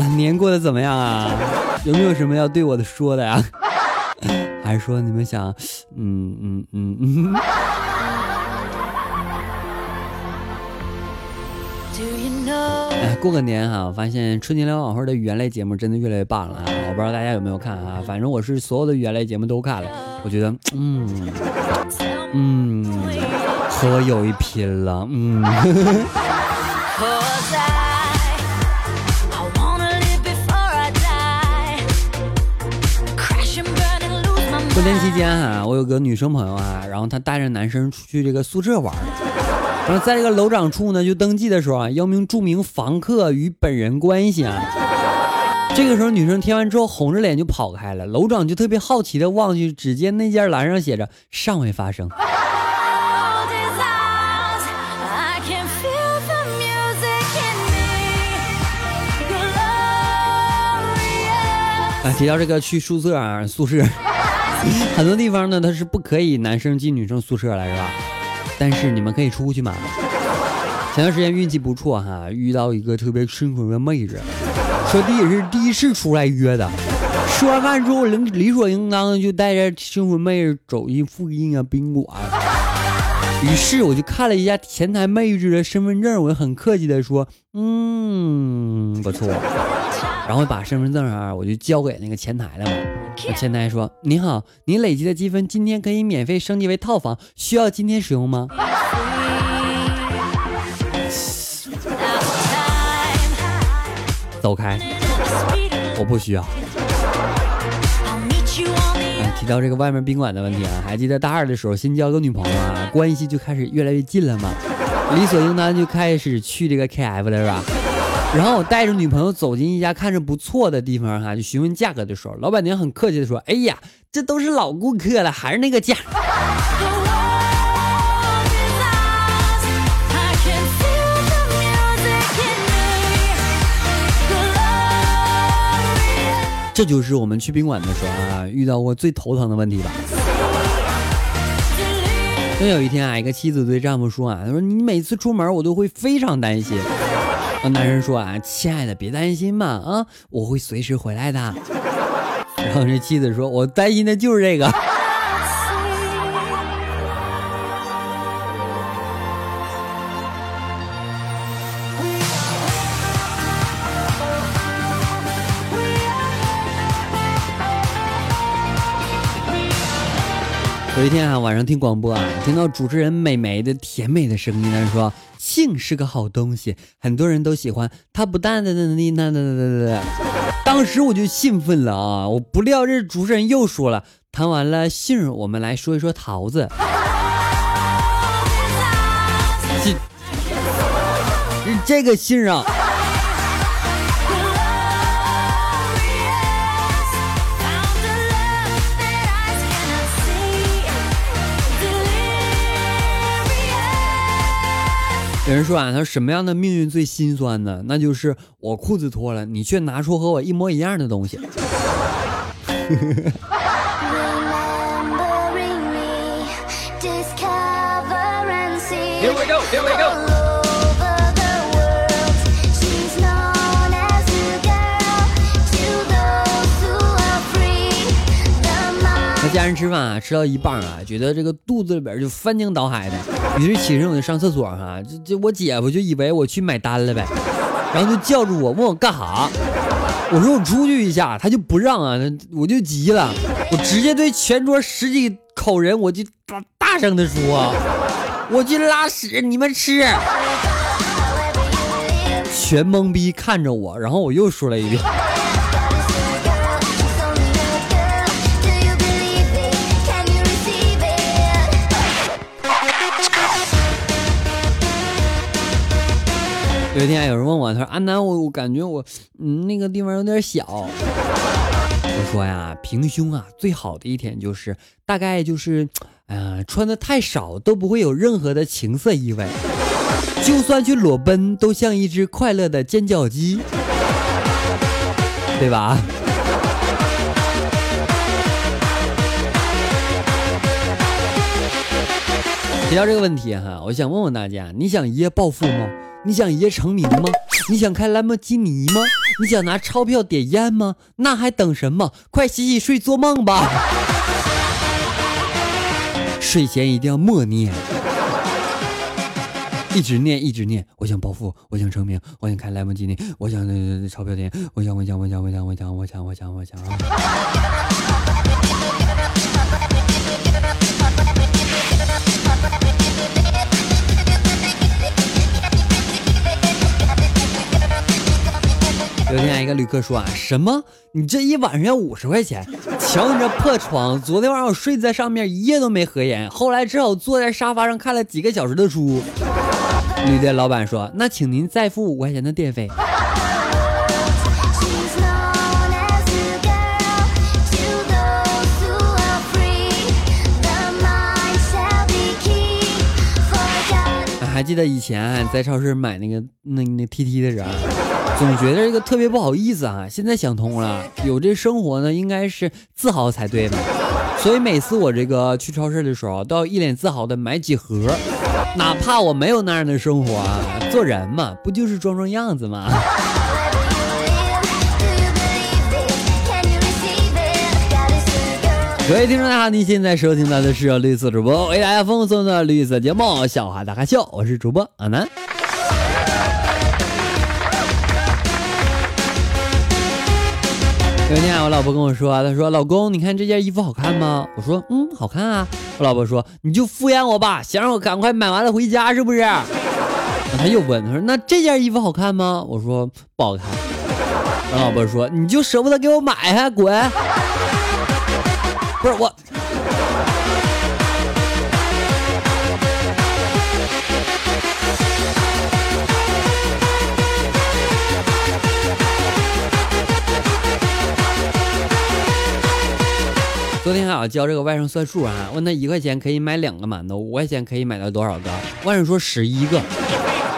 啊，年过得怎么样啊？有没有什么要对我的说的呀？还是说你们想，嗯嗯嗯嗯？哎，过个年哈，我发现春节联欢晚会的语言类节目真的越来越棒了啊！我不知道大家有没有看啊？反正我是所有的语言类节目都看了，我觉得，嗯嗯，和我有一拼了，嗯。过年期间啊，我有个女生朋友啊，然后她带着男生出去这个宿舍玩，然后在这个楼长处呢就登记的时候啊，要明注明房客与本人关系啊。这个时候女生听完之后红着脸就跑开了，楼长就特别好奇的望去，只见那件栏上写着尚未发生。啊，提到这个去宿舍啊，宿舍。很多地方呢，它是不可以男生进女生宿舍来，是吧？但是你们可以出去嘛。前段时间运气不错哈，遇到一个特别清纯的妹子，说弟是第一次出来约的。吃完饭之后，理理所应当的就带着清纯妹子走进附近的宾馆。于是我就看了一下前台妹子的身份证，我就很客气的说：“嗯，不错。”然后把身份证啊，我就交给那个前台了嘛。前台说：“您好，您累积的积分今天可以免费升级为套房，需要今天使用吗？”走开，我不需要。提到这个外面宾馆的问题啊，还记得大二的时候新交个女朋友啊，关系就开始越来越近了嘛，理所应当就开始去这个 KF 了是吧？然后我带着女朋友走进一家看着不错的地方哈，就询问价格的时候，老板娘很客气的说：“哎呀，这都是老顾客了，还是那个价。”这就是我们去宾馆的时候啊，遇到过最头疼的问题吧。那有一天啊，一个妻子对丈夫说啊：“她说你每次出门，我都会非常担心。”男人说啊，亲爱的，别担心嘛，啊，我会随时回来的。然后这妻子说，我担心的就是这个。有一天啊，晚上听广播啊，听到主持人美眉的甜美的声音，她说。性是个好东西，很多人都喜欢。它不但的那那那那那那，当时我就兴奋了啊！我不料这主持人又说了，谈完了杏，我们来说一说桃子。这这个杏啊。有人说啊，他说什么样的命运最心酸呢？那就是我裤子脱了，你却拿出和我一模一样的东西。家人吃饭啊，吃到一半啊，觉得这个肚子里边就翻江倒海的，于是起身我就上厕所哈，这这我姐夫就以为我去买单了呗，然后就叫住我，问我干哈，我说我出去一下，他就不让啊，我就急了，我直接对全桌十几口人我就大大声的说，我去拉屎，你们吃，全懵逼看着我，然后我又说了一遍。有一天有人问我，他说：“安南，我我感觉我，嗯，那个地方有点小。”我说呀，平胸啊，最好的一天就是大概就是，呃，穿的太少都不会有任何的情色意味，就算去裸奔都像一只快乐的尖叫鸡，对吧？提到这个问题哈，我想问问大家，你想一夜暴富吗？你想一夜成名吗？你想开兰博基尼吗？你想拿钞票点烟吗？那还等什么？快洗洗睡，做梦吧！睡前一定要默念，一直念，一直念。我想暴富，我想成名，我想开兰博基尼，我想那钞票点，我想，我想，我想，我想，我想，我想，我想，我想。有天一个旅客说啊，什么？你这一晚上要五十块钱？瞧你这破床，昨天晚上我睡在上面一夜都没合眼，后来只好坐在沙发上看了几个小时的书。旅店老板说，那请您再付五块钱的电费。还记得以前在超市买那个那那 T T 的时候。总觉得这个特别不好意思啊！现在想通了，有这生活呢，应该是自豪才对嘛。所以每次我这个去超市的时候，都要一脸自豪的买几盒，哪怕我没有那样的生活啊。做人嘛，不就是装装样子吗？各位听众大家好，您现在收听到的是绿色主播为大家奉送的绿色节目《笑话大咖秀》，我是主播阿南。有一天，我老婆跟我说：“她说，老公，你看这件衣服好看吗？”我说：“嗯，好看啊。”我老婆说：“你就敷衍我吧，想让我赶快买完了回家，是不是？”他又问：“他说，那这件衣服好看吗？”我说：“不好看。”我老婆说：“你就舍不得给我买还，滚！”不是我。昨天还要教这个外甥算数啊，问他一块钱可以买两个馒头，五块钱可以买到多少个？外甥说十一个，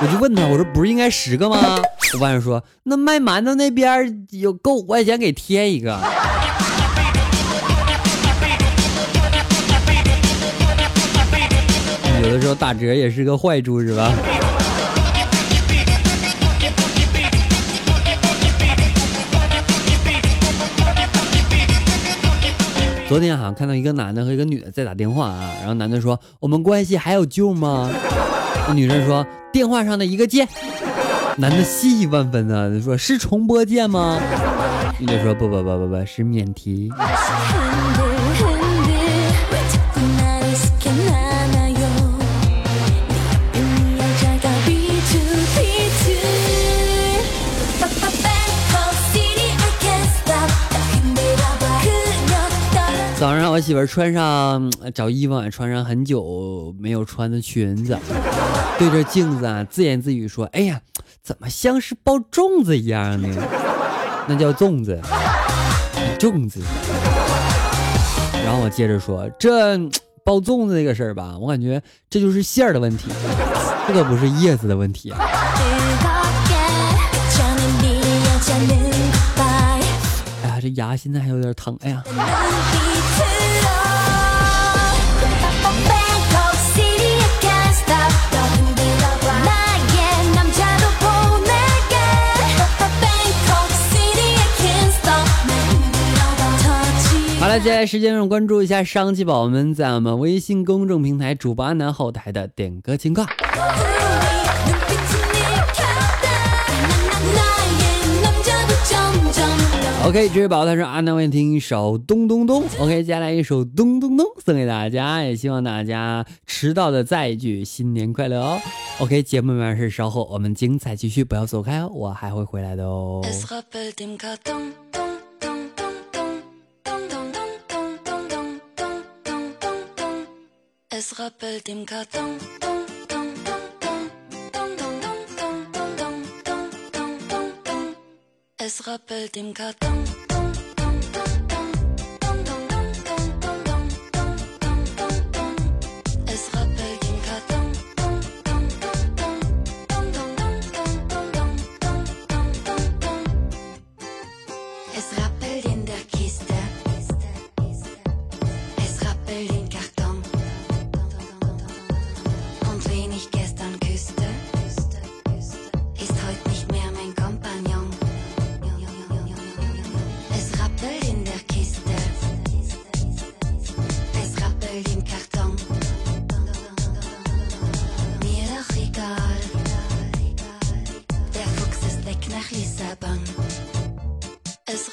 我就问他，我说不是应该十个吗？我外甥说那卖馒头那边有够五块钱给贴一个。有的时候打折也是个坏处，是吧？昨天好像看到一个男的和一个女的在打电话啊，然后男的说：“我们关系还有救吗？”那女生说：“电话上的一个键。”男的欣喜万分啊，说：“是重播键吗？”女的说：“不不不不不，是免提。”我媳妇穿上找衣服，穿上很久没有穿的裙子，对着镜子啊自言自语说：“哎呀，怎么像是包粽子一样呢？那叫粽子，粽子。”然后我接着说：“这包粽子这个事儿吧，我感觉这就是馅儿的问题，这可不是叶子的问题啊。”哎呀这牙现在还有点疼，哎呀！好了，接下来时间让关注一下商机宝宝们在我们微信公众平台主播安南后台的点歌情况。OK，这位宝宝他说阿南，我听一首咚咚咚。OK，接下来一首咚咚咚送给大家，也希望大家迟到的再一句新年快乐哦。OK，节目完事稍后我们精彩继续，不要走开哦，我还会回来的哦。Es rappelt im Karton.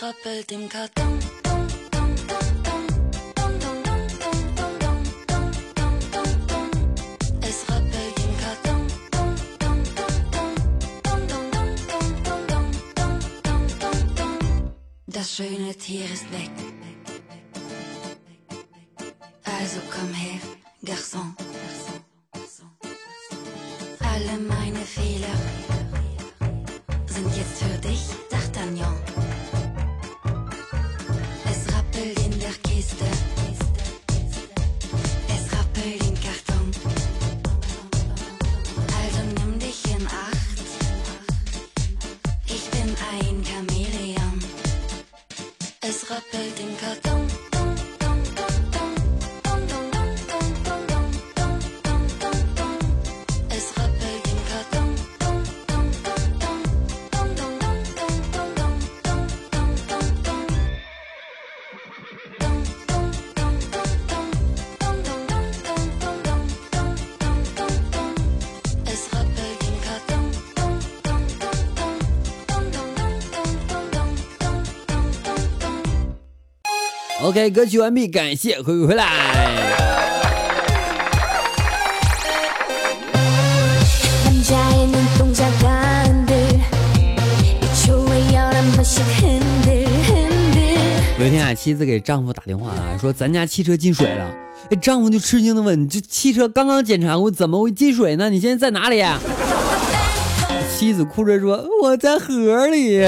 Es rappelt im Karton. Es rappelt im Karton. Das schöne Tier ist weg. Also komm her, Garçon. Alle meine Fehler sind jetzt für dich, OK，歌曲完毕，感谢回回来。有一天啊，妻子给丈夫打电话啊，说咱家汽车进水了。哎，丈夫就吃惊的问：“这汽车刚刚检查过，怎么会进水呢？你现在在哪里、啊？”妻子哭着说：“我在河里。”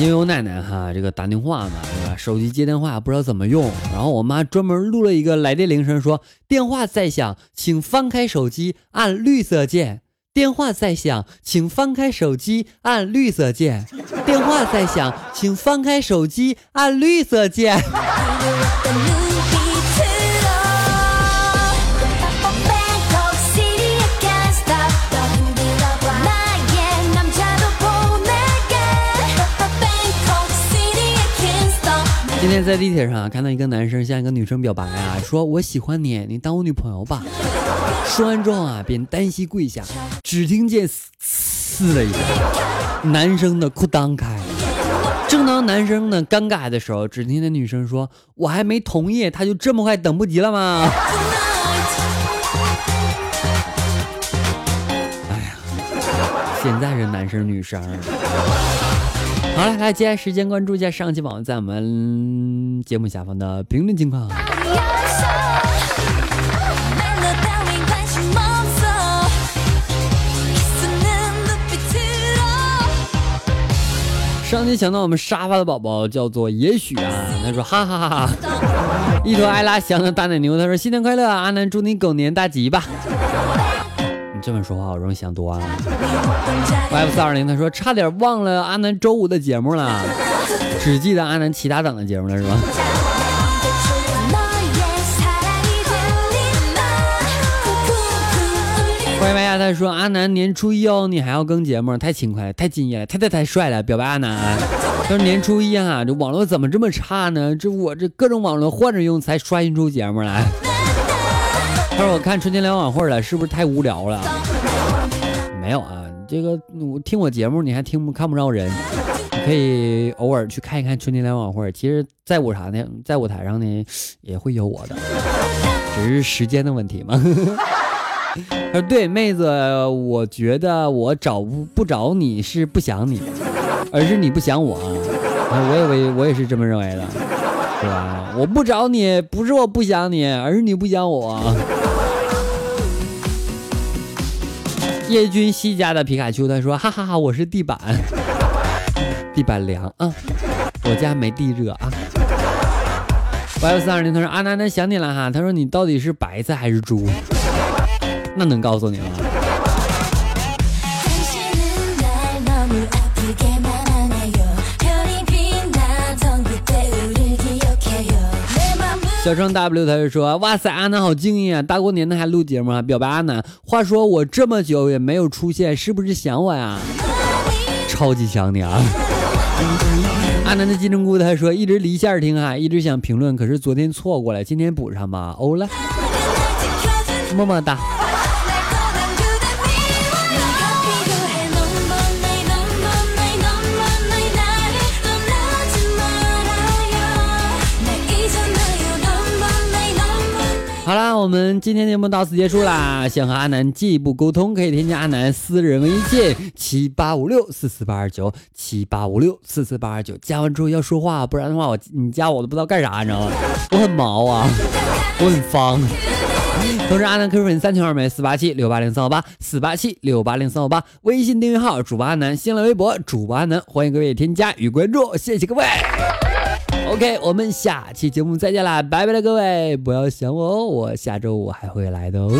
因为我奶奶哈，这个打电话嘛，是吧？手机接电话不知道怎么用，然后我妈专门录了一个来电铃声，说电话在响，请翻开手机按绿色键。电话在响，请翻开手机按绿色键。电话在响，请翻开手机按绿色键。今天在地铁上啊看到一个男生向一个女生表白啊，说我喜欢你，你当我女朋友吧。说完之后啊，便单膝跪下，只听见嘶嘶的一声，男生的裤裆开了。正当男生呢尴尬的时候，只听见女生说：“我还没同意，他就这么快等不及了吗？”哎呀，现在这男生女生。好了，来接下来时间关注一下上期宝宝在我们节目下方的评论情况。上期抢到我们沙发的宝宝叫做也许啊，他说哈哈哈，一头艾拉翔的大奶牛，他说新年快乐，阿南祝你狗年大吉吧。这么说话我容易想多啊。Yf 四二零他说差点忘了阿南周五的节目了。只记得阿南其他档的节目了是吧？欢迎大家他说阿南年初一哦你还要更节目太勤快了太敬业了太太太帅了表白阿南。他说年初一啊这网络怎么这么差呢？这我这各种网络换着用才刷新出节目来他说我看春节联欢晚会了，是不是太无聊了？没有啊，这个我听我节目你还听不看不着人，你可以偶尔去看一看春节联欢晚会。其实，在舞啥呢，在舞台上呢也会有我的，只是时间的问题嘛。他说：“对，妹子，我觉得我找不不找你是不想你，而是你不想我。啊我以为我也是这么认为的，是吧？我不找你，不是我不想你，而是你不想我。”叶君熙家的皮卡丘他说：“哈哈哈，我是地板，地板凉啊，我家没地热啊。” Y 三二零他说：“阿南南想你了哈，他说你到底是白菜还是猪？”那能告诉你吗？小张 W 他就说：“哇塞，阿南好敬业啊！大过年的还录节目啊，表白阿南。话说我这么久也没有出现，是不是想我呀？超级想你啊！阿南的金针菇他说一直离线听啊，一直想评论，可是昨天错过了，今天补上吧。欧了，么么哒。好啦，我们今天节目到此结束啦。想和阿南进一步沟通，可以添加阿南私人微信七八五六四四八二九七八五六四四八二九。加完之后要说话，不然的话我你加我都不知道干啥，你知道吗？我很毛啊，我很方。同时，阿南 QQ 粉三群二美四八七六八零三五八四八七六八零三五八，微信订阅号主播阿南，新浪微博主播阿南，欢迎各位添加与关注，谢谢各位。OK，我们下期节目再见啦，拜拜了各位，不要想我哦，我下周五还会来的哦。